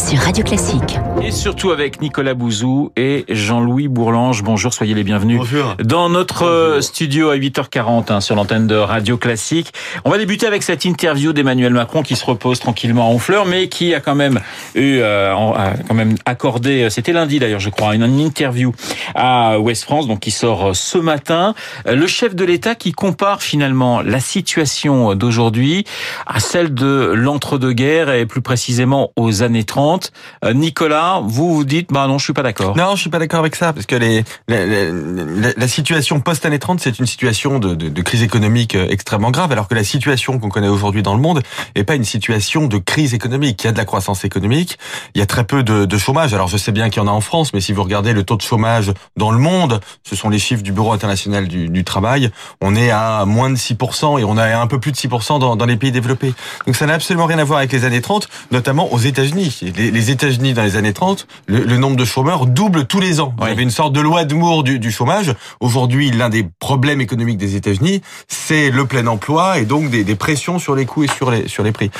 sur Radio Classique. Et surtout avec Nicolas Bouzou et Jean-Louis Bourlange. Bonjour, soyez les bienvenus. Bonjour. Dans notre euh, studio à 8h40 hein, sur l'antenne de Radio Classique. On va débuter avec cette interview d'Emmanuel Macron qui se repose tranquillement en fleurs, mais qui a quand même eu, euh, a quand même accordé, euh, c'était lundi d'ailleurs je crois, une, une interview à Ouest France, donc qui sort ce matin. Le chef de l'État qui compare finalement la situation d'aujourd'hui à celle de l'entre-deux-guerres et plus précisément aux années 30. Nicolas, vous vous dites, bah non, je suis pas d'accord. Non, je suis pas d'accord avec ça parce que les, la, la, la situation post année 30, c'est une situation de, de, de, crise économique euh, extrêmement grave, alors que la situation qu'on connaît aujourd'hui dans le monde est pas une situation de crise économique. Il y a de la croissance économique, il y a très peu de, de chômage. Alors je sais bien qu'il y en a en France, mais si vous regardez le taux de chômage dans le monde, ce sont les chiffres du Bureau international du, du travail, on est à moins de 6% et on a un peu plus de 6% dans, dans les pays développés. Donc ça n'a absolument rien à voir avec les années 30, notamment aux États-Unis. Les, les États-Unis dans les années 30, le, le, nombre de chômeurs double tous les ans. Il y avait une sorte de loi de Moore du, du chômage. Aujourd'hui, l'un des problèmes économiques des États-Unis, c'est le plein emploi et donc des, des, pressions sur les coûts et sur les sur les prix.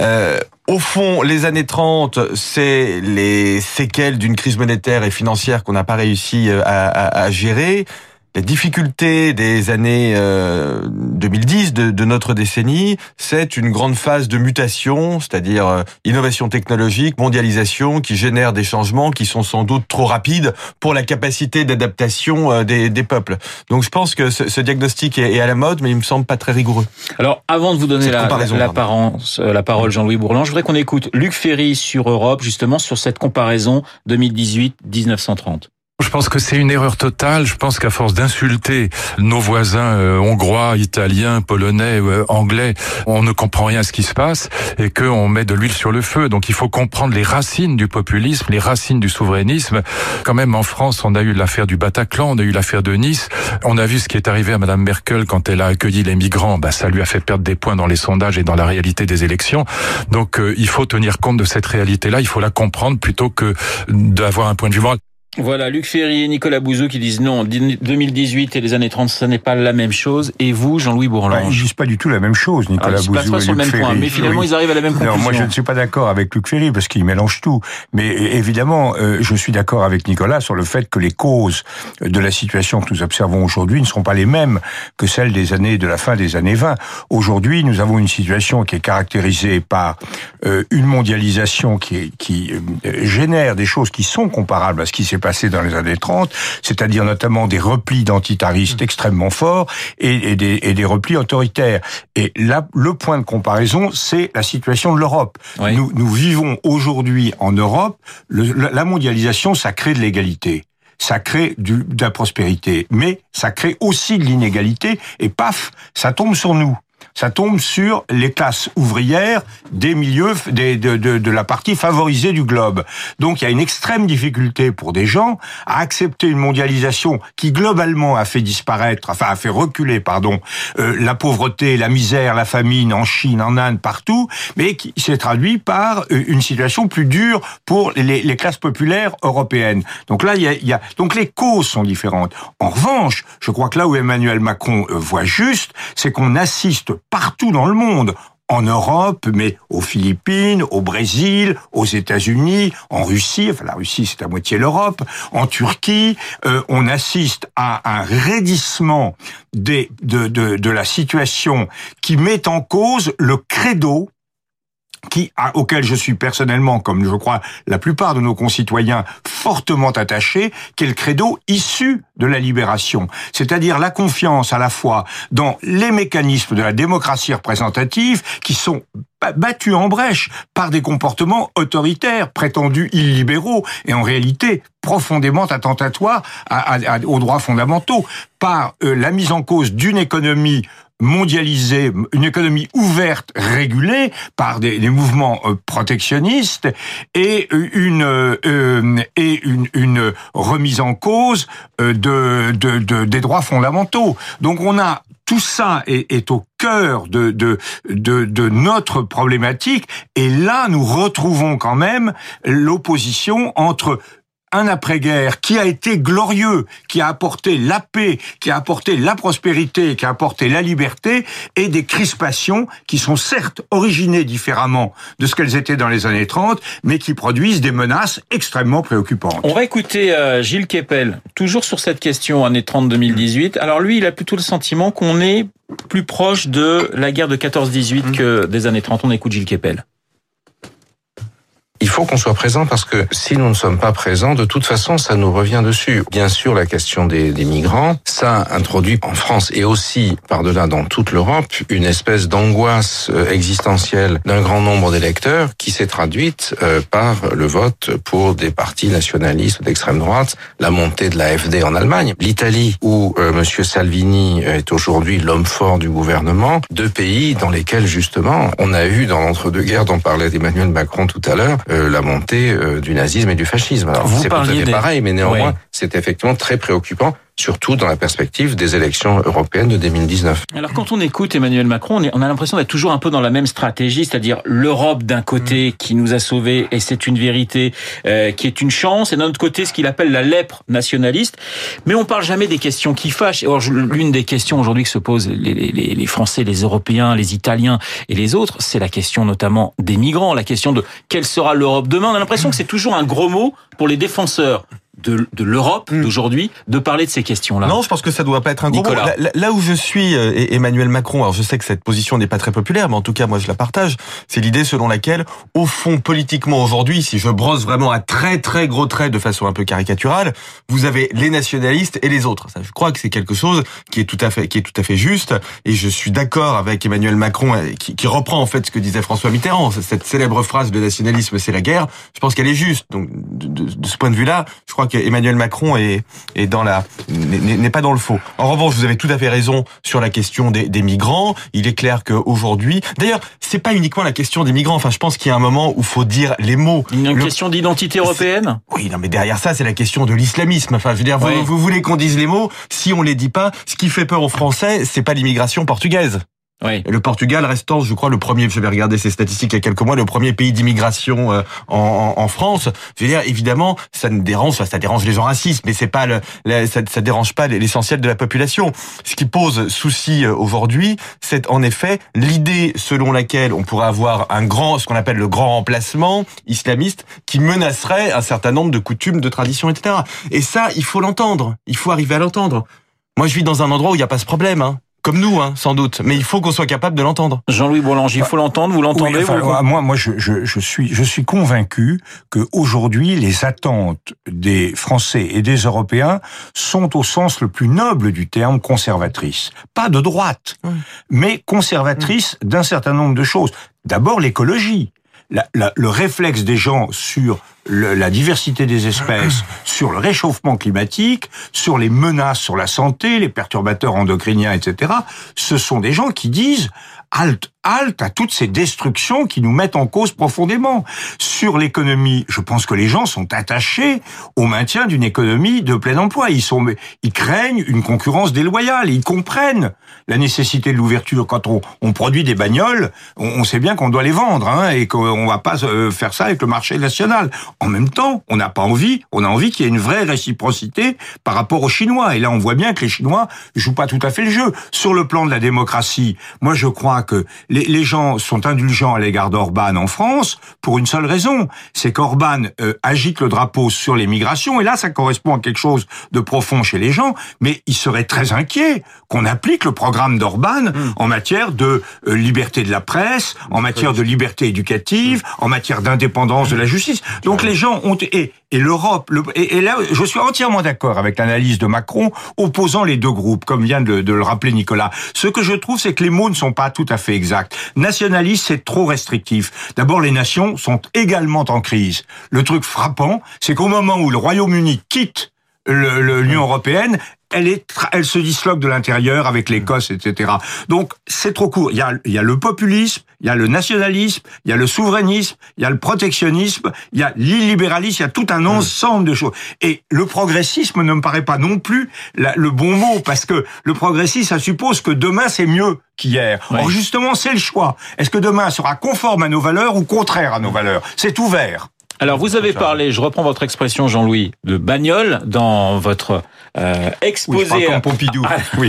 Euh, au fond, les années 30, c'est les séquelles d'une crise monétaire et financière qu'on n'a pas réussi à, à, à gérer la difficulté des années euh, 2010 de, de, notre décennie, c'est une grande phase de mutation, c'est-à-dire euh, innovation technologique, mondialisation, qui génère des changements qui sont sans doute trop rapides pour la capacité d'adaptation euh, des, des, peuples. Donc je pense que ce, ce, diagnostic est, à la mode, mais il me semble pas très rigoureux. Alors avant de vous donner la, la, parence, la, parole, Jean-Louis Bourlan, je voudrais qu'on écoute Luc Ferry sur Europe, justement sur cette comparaison 2018-1930. Je pense que c'est une erreur totale. Je pense qu'à force d'insulter nos voisins euh, hongrois, italiens, polonais, euh, anglais, on ne comprend rien à ce qui se passe et qu'on met de l'huile sur le feu. Donc il faut comprendre les racines du populisme, les racines du souverainisme. Quand même en France, on a eu l'affaire du Bataclan, on a eu l'affaire de Nice. On a vu ce qui est arrivé à Madame Merkel quand elle a accueilli les migrants. Bah, ça lui a fait perdre des points dans les sondages et dans la réalité des élections. Donc euh, il faut tenir compte de cette réalité-là. Il faut la comprendre plutôt que d'avoir un point de vue moral. Voilà, Luc Ferry et Nicolas Bouzou qui disent non, 2018 et les années 30, ce n'est pas la même chose. Et vous, Jean-Louis Bourlange bah, Ils disent pas du tout la même chose, Nicolas ah, Bouzou pas sur et le même Luc point, Ferry. mais finalement, oui. ils arrivent à la même conclusion. Non, moi, je ne suis pas d'accord avec Luc Ferry parce qu'il mélange tout. Mais évidemment, euh, je suis d'accord avec Nicolas sur le fait que les causes de la situation que nous observons aujourd'hui ne seront pas les mêmes que celles des années de la fin des années 20. Aujourd'hui, nous avons une situation qui est caractérisée par euh, une mondialisation qui, est, qui euh, génère des choses qui sont comparables à ce qui s'est passé dans les années c'est-à-dire notamment des replis d'antitaristes extrêmement forts et, et, des, et, des, replis autoritaires. Et là, le point de comparaison, c'est la situation de l'Europe. Oui. Nous, nous vivons aujourd'hui en Europe, le, la mondialisation, ça crée de l'égalité ça crée du, de la prospérité, mais ça crée aussi de l'inégalité, et paf, ça tombe sur nous ça tombe sur les classes ouvrières des milieux de, la partie favorisée du globe. Donc il y a une extrême difficulté pour des gens à accepter une mondialisation qui globalement a fait disparaître, enfin a fait reculer, pardon, euh, la pauvreté, la misère, la famine en Chine, en Inde, partout, mais qui s'est traduit par une situation plus dure pour les, classes populaires européennes. Donc là, il y, a, il y a, donc les causes sont différentes. En revanche, je crois que là où Emmanuel Macron voit juste, c'est qu'on assiste partout dans le monde. En Europe, mais aux Philippines, au Brésil, aux États-Unis, en Russie, enfin la Russie c'est à moitié l'Europe, en Turquie, euh, on assiste à un raidissement des, de, de, de la situation qui met en cause le credo qui, à, auquel je suis personnellement, comme je crois la plupart de nos concitoyens, fortement attachés, qui est le credo issu de la libération. C'est-à-dire la confiance à la fois dans les mécanismes de la démocratie représentative qui sont battus en brèche par des comportements autoritaires, prétendus illibéraux, et en réalité profondément attentatoires aux droits fondamentaux, par euh, la mise en cause d'une économie mondialisée, une économie ouverte, régulée par des, mouvements euh, protectionnistes et une euh, et une, une, remise en cause euh, de, de, de, des droits fondamentaux. Donc on a tout ça est, est au cœur de, de, de, de, notre problématique et là nous retrouvons quand même l'opposition entre un après-guerre qui a été glorieux, qui a apporté la paix, qui a apporté la prospérité, qui a apporté la liberté, et des crispations qui sont certes originées différemment de ce qu'elles étaient dans les années 30, mais qui produisent des menaces extrêmement préoccupantes. On va écouter euh, Gilles Kepel, toujours sur cette question années 30-2018. Alors lui, il a plutôt le sentiment qu'on est plus proche de la guerre de 14-18 que des années 30. On écoute Gilles Kepel. Il faut qu'on soit présent parce que si nous ne sommes pas présents, de toute façon, ça nous revient dessus. Bien sûr, la question des, des migrants, ça introduit en France et aussi par-delà dans toute l'Europe une espèce d'angoisse euh, existentielle d'un grand nombre d'électeurs qui s'est traduite euh, par le vote pour des partis nationalistes d'extrême droite, la montée de l'AFD en Allemagne, l'Italie où euh, Monsieur Salvini est aujourd'hui l'homme fort du gouvernement, deux pays dans lesquels justement on a eu dans l'entre-deux-guerres dont parlait Emmanuel Macron tout à l'heure euh, la montée euh, du nazisme et du fascisme. Alors Vous c'est pas tout à fait des- pareil, mais néanmoins Ouais. c'est effectivement très préoccupant, surtout dans la perspective des élections européennes de 2019. Alors quand on écoute Emmanuel Macron, on, a l'impression d'être toujours un peu dans la même stratégie, c'est-à-dire l'Europe d'un côté qui nous a sauvés et c'est une vérité euh, qui est une chance, et d'un autre côté ce qu'il appelle la lèpre nationaliste. Mais on parle jamais des questions qui fâchent. Or l'une des questions aujourd'hui que se posent les, les- les Français, les Européens, les Italiens et les autres, c'est la question notamment des migrants, la question de quelle sera l'Europe demain. On a l'impression que c'est toujours un gros mot pour les défenseurs de, de l'Europe d'aujourd'hui de parler de ces questions-là. Non, je pense que ça doit pas être un gros mot. Nicolas. Là, là- où je suis, euh, et- Emmanuel Macron, alors je sais que cette position n'est pas très populaire, mais en tout cas, moi, je la partage. C'est l'idée selon laquelle, au fond, politiquement aujourd'hui, si je brosse vraiment à très très gros traits de façon un peu caricaturale, vous avez les nationalistes et les autres. Ça, je crois que c'est quelque chose qui est tout à fait qui est tout à fait juste. Et je suis d'accord avec Emmanuel Macron, euh, qui, qui reprend en fait ce que disait François Mitterrand, cette célèbre phrase "le nationalisme, c'est la guerre". Je pense qu'elle est juste. Donc, de, de- de ce point de vue-là, je crois qu'Emmanuel Macron est est dans la n'est pas dans le faux. En revanche, vous avez tout à fait raison sur la question des, des migrants. Il est clair qu'aujourd'hui, d'ailleurs, c'est pas uniquement la question des migrants. Enfin, je pense qu'il y a un moment où faut dire les mots. Une Le- question d'identité européenne? Oui, non, mais derrière ça, c'est la question de l'islamisme. Enfin, je veux dire, vous, vous voulez qu'on dise les mots Si on les dit pas, ce qui fait peur aux Français, c'est pas l'immigration portugaise. Le Portugal restant, je crois, le premier, je vais regarder ces statistiques il y a quelques mois, le premier pays d'immigration euh, en, en, en France. Je veux dire, évidemment, ça ne dérange, ça dérange les gens racistes, mais c'est pas le- ça, ça dérange pas l'essentiel de la population. Ce qui pose souci euh, aujourd'hui, c'est en effet l'idée selon laquelle on pourrait avoir un grand, ce qu'on appelle le grand remplacement islamiste, qui menacerait un certain nombre de coutumes, de traditions, etc. Et ça, il faut l'entendre. Il faut arriver à l'entendre. Moi, je vis dans un endroit où il n'y a pas ce problème, hein. Comme nous, hein, sans doute. Mais il faut qu'on soit capable de l'entendre. Jean-Louis Boulanger, il faut l'entendre, vous l'entendez Oui, enfin, vous moi, moi, je, je, je suis, je suis convaincu que aujourd'hui, les attentes des Français et des Européens sont au sens le plus noble du terme conservatrices. Pas de droite, mais conservatrices d'un certain nombre de choses. D'abord, l'écologie. La- la- le réflexe des gens sur le- la diversité des espèces, sur le réchauffement climatique, sur les menaces sur la santé, les perturbateurs endocriniens, etc., ce sont des gens qui disent halte, halte à toutes ces destructions qui nous mettent en cause profondément. Sur l'économie, je pense que les gens sont attachés au maintien d'une économie de plein emploi. Ils sont, ils craignent une concurrence déloyale. Ils comprennent la nécessité de l'ouverture. Quand on, produit des bagnoles, on, on sait bien qu'on doit les vendre hein, et qu'on va pas euh, faire ça avec le marché national. En même temps, on n'a pas envie, on a envie qu'il y ait une vraie réciprocité par rapport aux Chinois. Et là, on voit bien que les Chinois jouent pas tout à fait le jeu. Sur le plan de la démocratie, moi, je crois que les, les gens sont indulgents à l'égard d'Orban en France pour une seule raison, c'est qu'Orban euh, agite le drapeau sur les migrations. Et là, ça correspond à quelque chose de profond chez les gens. Mais ils seraient très inquiets qu'on applique le programme d'Orban en matière de euh, liberté de la presse, en matière de liberté éducative, en matière d'indépendance de la justice. Donc les gens ont et, et l'Europe le- et, là je suis entièrement d'accord avec l'analyse de Macron opposant les deux groupes comme vient de, de le rappeler Nicolas. Ce que je trouve c'est que les mots ne sont pas tout à fait exacts. Nationaliste c'est trop restrictif. D'abord les nations sont également en crise. Le truc frappant c'est qu'au moment où le Royaume-Uni quitte l'Union européenne, elle est, elle se disloque de l'intérieur avec l'Écosse, etc. Donc c'est trop court. Il y a, il y a le populisme, il y a le nationalisme, il y a le souverainisme, il y a le protectionnisme, il y a l'illibéralisme, il y a tout un ensemble de choses. Et le progressisme ne me paraît pas non plus la- le bon mot parce que le progressisme, ça suppose que demain c'est mieux qu'hier. Or justement, c'est le choix. Est-ce que demain sera conforme à nos valeurs ou contraire à nos valeurs? C'est ouvert. Alors vous avez parlé, je reprends votre expression Jean-Louis, de bagnole dans votre euh, exposé oui, comme Pompidou. à, oui.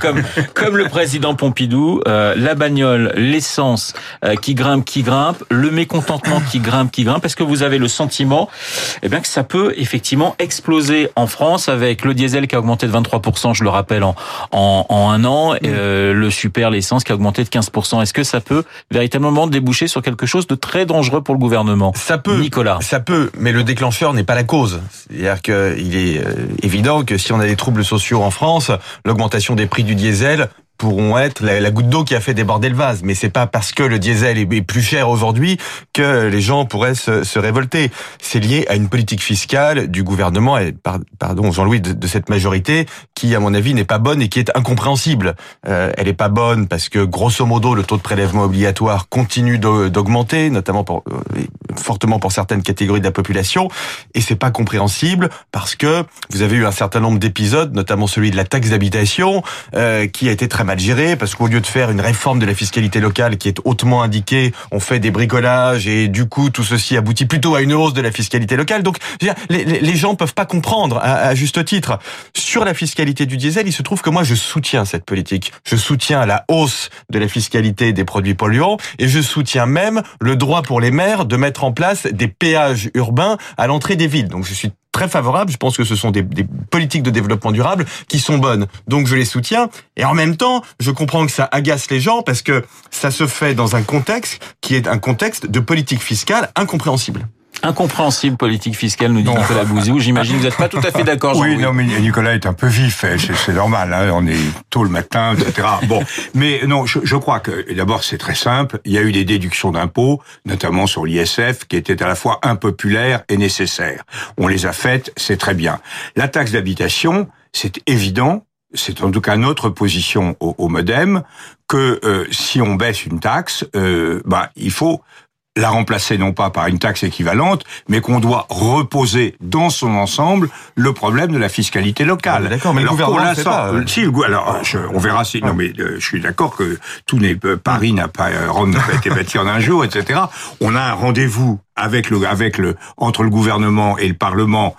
comme comme le président Pompidou, euh, la bagnole, l'essence euh, qui grimpe, qui grimpe, le mécontentement qui grimpe, qui grimpe. Est-ce que vous avez le sentiment, eh bien que ça peut effectivement exploser en France avec le diesel qui a augmenté de 23%, je le rappelle en en, en un an, euh, le super l'essence qui a augmenté de 15%. Est-ce que ça peut véritablement déboucher sur quelque chose de très dangereux pour le gouvernement? Ça peut. Nicolas. Ça peut, mais le déclencheur n'est pas la cause. C'est-à-dire qu'il est euh, évident que si on a des troubles sociaux en France, l'augmentation des prix du diesel pourront être la, la goutte d'eau qui a fait déborder le vase. Mais c'est pas parce que le diesel est, plus cher aujourd'hui que les gens pourraient se, se révolter. C'est lié à une politique fiscale du gouvernement et par, pardon Jean-Louis de, de, cette majorité qui, à mon avis, n'est pas bonne et qui est incompréhensible. Euh, elle est pas bonne parce que grosso modo le taux de prélèvement obligatoire continue d'augmenter, notamment pour, euh, fortement pour certaines catégories de la population, et c'est pas compréhensible parce que vous avez eu un certain nombre d'épisodes, notamment celui de la taxe d'habitation, euh, qui a été très mal géré parce qu'au lieu de faire une réforme de la fiscalité locale qui est hautement indiquée, on fait des bricolages et du coup tout ceci aboutit plutôt à une hausse de la fiscalité locale. Donc dire, les, les, gens peuvent pas comprendre à, à, juste titre. Sur la fiscalité du diesel, il se trouve que moi je soutiens cette politique. Je soutiens la hausse de la fiscalité des produits polluants et je soutiens même le droit pour les maires de mettre en place des péages urbains à l'entrée des villes. Donc je suis très favorable. Je pense que ce sont des, politiques de développement durable qui sont bonnes. Donc je les soutiens. Et en même temps, je comprends que ça agace les gens parce que ça se fait dans un contexte qui est un contexte de politique fiscale incompréhensible. Incompréhensible politique fiscale, nous dit non. Nicolas Bouzou. J'imagine que vous n'êtes pas tout à fait d'accord. Oui, non, mais Nicolas est un peu vif, c'est normal. Hein, on est tôt le matin, etc. Bon, mais non, je, je crois que d'abord c'est très simple. Il y a eu des déductions d'impôts, notamment sur l'ISF, qui étaient à la fois impopulaires et nécessaires. On les a faites, c'est très bien. La taxe d'habitation, c'est évident, c'est en tout cas notre position au, au MoDem, que euh, si on baisse une taxe, euh, bah, il faut la remplacer non pas par une taxe équivalente, mais qu'on doit reposer dans son ensemble le problème de la fiscalité locale. Ah, d'accord, mais alors, le gouvernement pour pas. Euh... Si, le, alors je, on verra si. Non, mais euh, je suis d'accord que tout n'est Paris n'a pas Rome n'a pas été bâti en un jour, etc. On a un rendez-vous avec le avec le entre le gouvernement et le parlement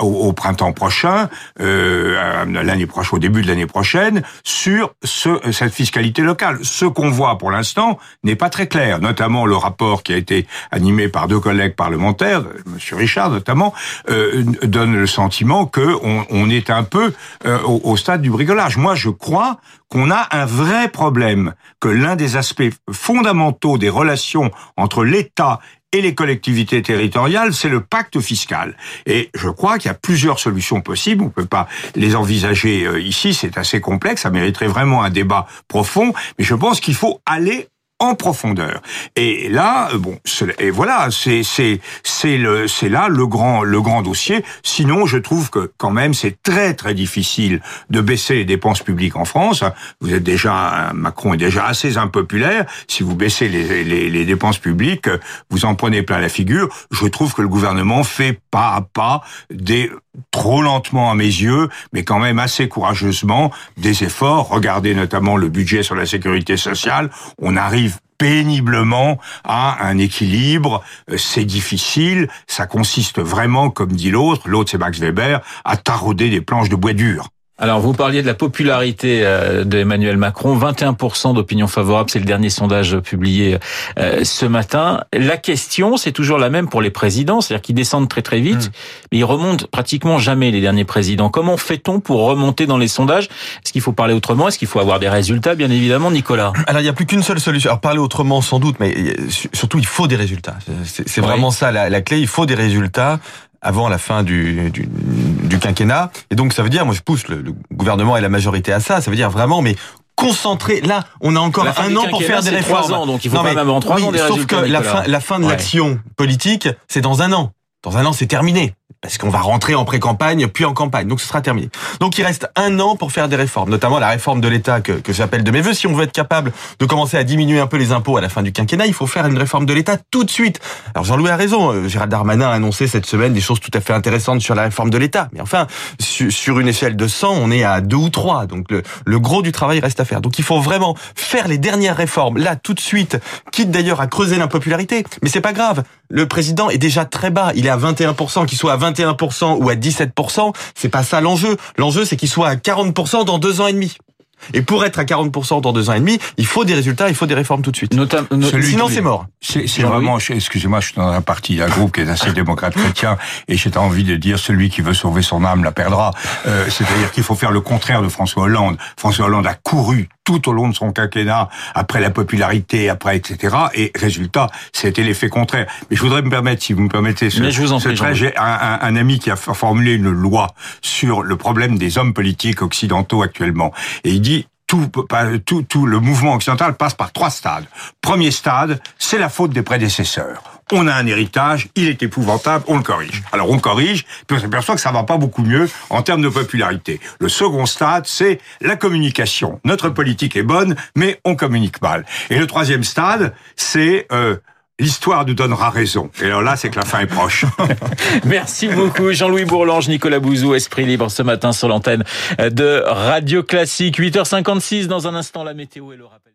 au, printemps prochain, euh, l'année prochaine, au début de l'année prochaine, sur ce, cette fiscalité locale. Ce qu'on voit pour l'instant n'est pas très clair, notamment le rapport qui a été animé par deux collègues parlementaires, Monsieur Richard notamment, euh, donne le sentiment que on, on est un peu euh, au, au stade du bricolage. Moi, je crois qu'on a un vrai problème, que l'un des aspects fondamentaux des relations entre l'État et les collectivités territoriales, c'est le pacte fiscal. Et je crois qu'il y a plusieurs solutions possibles. On ne peut pas les envisager ici. C'est assez complexe. Ça mériterait vraiment un débat profond. Mais je pense qu'il faut aller en profondeur. Et là, bon, et voilà, c'est c'est c'est le c'est là le grand le grand dossier. Sinon, je trouve que quand même c'est très très difficile de baisser les dépenses publiques en France. Vous êtes déjà Macron est déjà assez impopulaire. Si vous baissez les les, les dépenses publiques, vous en prenez plein la figure. Je trouve que le gouvernement fait pas à pas des trop lentement à mes yeux, mais quand même assez courageusement des efforts. Regardez notamment le budget sur la sécurité sociale. On arrive péniblement à un équilibre. C'est difficile. Ça consiste vraiment, comme dit l'autre, l'autre c'est Max Weber, à tarauder des planches de bois dur. Alors, vous parliez de la popularité d'Emmanuel Macron, 21% d'opinion favorable, c'est le dernier sondage publié ce matin. La question, c'est toujours la même pour les présidents, c'est-à-dire qu'ils descendent très très vite, mmh. mais ils remontent pratiquement jamais les derniers présidents. Comment fait-on pour remonter dans les sondages? Est-ce qu'il faut parler autrement? Est-ce qu'il faut avoir des résultats Bien évidemment, Nicolas? Alors, il n'y a plus qu'une seule solution. Alors, parler autrement, sans doute, mais surtout, il faut des résultats. C'est vraiment oui. ça la, la clé. Il faut des résultats avant la fin du, du, du, quinquennat. Et donc ça veut dire, moi je pousse le, le, gouvernement et la majorité à ça, ça veut dire vraiment, mais concentrer. Là, on a encore un an pour faire des réformes. Ans, donc il faut non, même avant trois oui, ans des Sauf que la fin, la fin de ouais. l'action politique, c'est dans un an. Dans un an, c'est terminé. Parce qu'on va rentrer en pré-campagne, puis en campagne. Donc ce sera terminé. Donc il reste un an pour faire des réformes, notamment la réforme de l'État que, que j'appelle de mes voeux. Si on veut être capable de commencer à diminuer un peu les impôts à la fin du quinquennat, il faut faire une réforme de l'État tout de suite. Alors Jean-Louis a raison. euh, Gérald Darmanin a annoncé cette semaine des choses tout à fait intéressantes sur la réforme de l'État. Mais enfin, su- sur une échelle de 100, on est à deux ou trois. Donc le, le gros du travail reste à faire. Donc il faut vraiment faire les dernières réformes là tout de suite, quitte d'ailleurs à creuser l'impopularité. Mais c'est pas grave. Le président est déjà très bas. Il est à 21%. Qu'il soit à 21% ou à 17%, c'est pas ça l'enjeu. L'enjeu, c'est qu'il soit à 40% dans deux ans et demi. Et pour être à 40% dans deux ans et demi, il faut des résultats, il faut des réformes tout de suite. Notam- no- Celui Sinon, c'est mort. C'est vraiment, excusez-moi, je suis dans un parti, un groupe qui est assez démocrate chrétien, et j'ai envie de dire celui qui veut sauver son âme la perdra. Euh, C'est-à-dire qu'il faut faire le contraire de François Hollande. François Hollande a couru tout au long de son quinquennat, après la popularité, après etc. Et résultat, c'était l'effet contraire. Mais je voudrais me permettre, si vous me permettez, ce, je vous en ce prie, trait, Jean-Louis. j'ai un, un- un ami qui a formulé une loi sur le problème des hommes politiques occidentaux actuellement, et il dit tout, tout, tout le mouvement occidental passe par trois stades. Premier stade, c'est la faute des prédécesseurs. On a un héritage, il est épouvantable, on le corrige. Alors on corrige, puis on s'aperçoit que ça va pas beaucoup mieux en termes de popularité. Le second stade, c'est la communication. Notre politique est bonne, mais on communique mal. Et le troisième stade, c'est euh, l'histoire nous donnera raison. Et alors là, c'est que la fin est proche. Merci beaucoup Jean-Louis Bourlange, Nicolas Bouzou, Esprit Libre ce matin sur l'antenne de Radio Classique. 8h56 dans un instant la météo et le rappel.